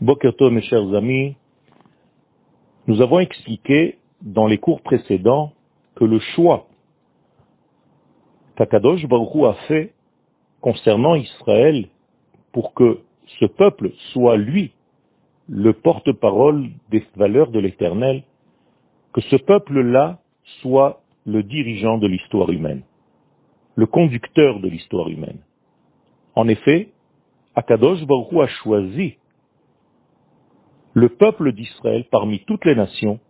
Bokerto, mes chers amis, nous avons expliqué dans les cours précédents que le choix qu'Akadosh Baruch a fait concernant Israël pour que ce peuple soit lui le porte-parole des valeurs de l'éternel, que ce peuple-là soit le dirigeant de l'histoire humaine, le conducteur de l'histoire humaine. En effet, Akadosh Baruch a choisi le peuple d'Israël parmi toutes les nations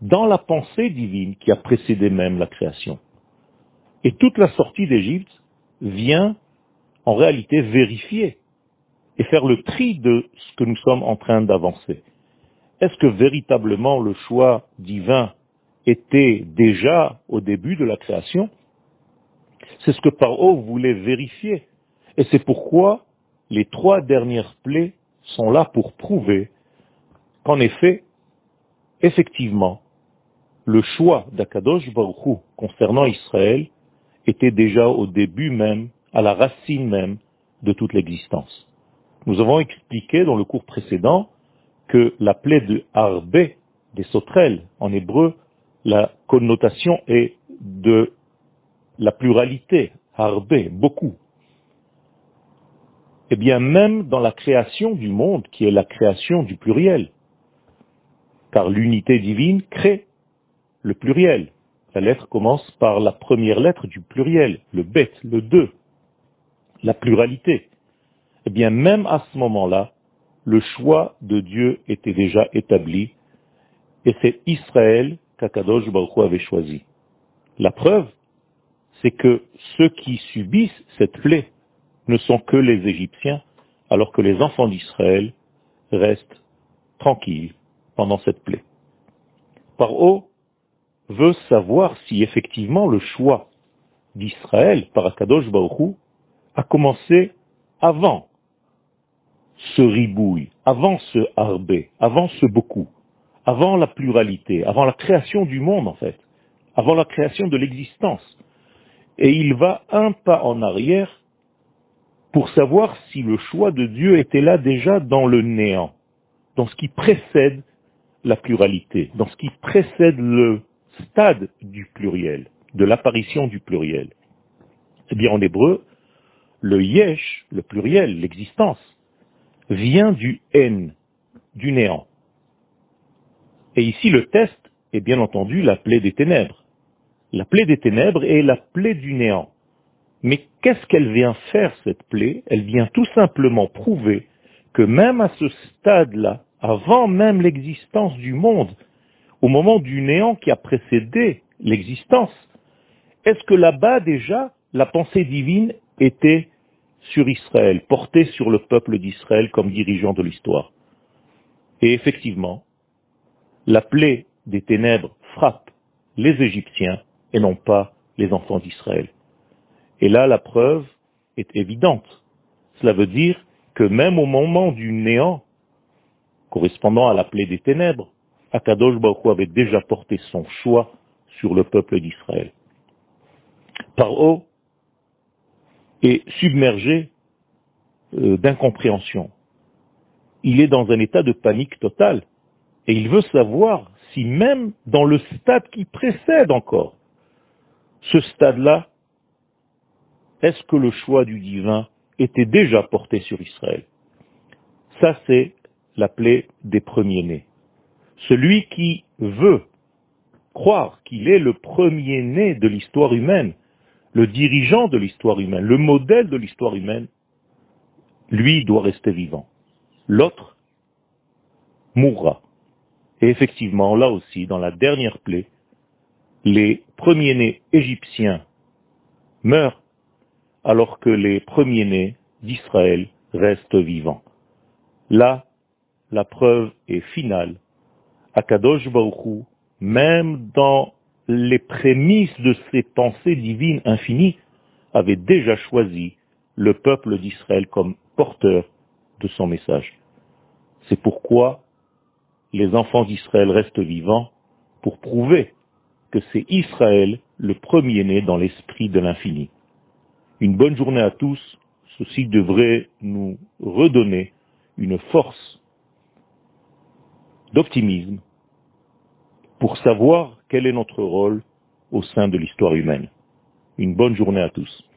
dans la pensée divine qui a précédé même la création. Et toute la sortie d'Égypte vient en réalité vérifier et faire le tri de ce que nous sommes en train d'avancer. Est-ce que véritablement le choix divin était déjà au début de la création? C'est ce que Paro voulait vérifier. Et c'est pourquoi les trois dernières plaies sont là pour prouver qu'en effet, effectivement, le choix d'Akadosh Baruch concernant Israël était déjà au début même, à la racine même de toute l'existence. Nous avons expliqué dans le cours précédent que la plaie de Harbe, des sauterelles, en hébreu, la connotation est de la pluralité, Harbe, beaucoup. Eh bien, même dans la création du monde, qui est la création du pluriel, car l'unité divine crée le pluriel. La lettre commence par la première lettre du pluriel, le bet, le deux, la pluralité. Eh bien, même à ce moment-là, le choix de Dieu était déjà établi, et c'est Israël qu'Akadosh Baruch avait choisi. La preuve, c'est que ceux qui subissent cette plaie ne sont que les Égyptiens, alors que les enfants d'Israël restent tranquilles pendant cette plaie. Paro veut savoir si effectivement le choix d'Israël par Akadosh Baruch a commencé avant ce ribouille, avant ce harbé, avant ce beaucoup, avant la pluralité, avant la création du monde en fait, avant la création de l'existence. Et il va un pas en arrière pour savoir si le choix de Dieu était là déjà dans le néant, dans ce qui précède la pluralité, dans ce qui précède le stade du pluriel, de l'apparition du pluriel. Eh bien, en hébreu, le yesh, le pluriel, l'existence, vient du n, du néant. Et ici, le test est bien entendu la plaie des ténèbres. La plaie des ténèbres est la plaie du néant. Mais qu'est-ce qu'elle vient faire, cette plaie? Elle vient tout simplement prouver que même à ce stade-là, avant même l'existence du monde, au moment du néant qui a précédé l'existence, est-ce que là-bas déjà la pensée divine était sur Israël, portée sur le peuple d'Israël comme dirigeant de l'histoire? Et effectivement, la plaie des ténèbres frappe les Égyptiens et non pas les enfants d'Israël. Et là, la preuve est évidente. Cela veut dire que même au moment du néant, correspondant à la plaie des ténèbres, Akadosh Baruch avait déjà porté son choix sur le peuple d'Israël. Paro est submergé euh, d'incompréhension. Il est dans un état de panique totale et il veut savoir si même dans le stade qui précède encore, ce stade-là, est-ce que le choix du divin était déjà porté sur Israël? Ça, c'est la plaie des premiers-nés. Celui qui veut croire qu'il est le premier-né de l'histoire humaine, le dirigeant de l'histoire humaine, le modèle de l'histoire humaine, lui doit rester vivant. L'autre mourra. Et effectivement, là aussi, dans la dernière plaie, les premiers-nés égyptiens meurent alors que les premiers-nés d'Israël restent vivants. Là, la preuve est finale. Akadosh Baruchou, même dans les prémices de ses pensées divines infinies, avait déjà choisi le peuple d'Israël comme porteur de son message. C'est pourquoi les enfants d'Israël restent vivants pour prouver que c'est Israël le premier-né dans l'esprit de l'infini. Une bonne journée à tous, ceci devrait nous redonner une force d'optimisme pour savoir quel est notre rôle au sein de l'histoire humaine. Une bonne journée à tous.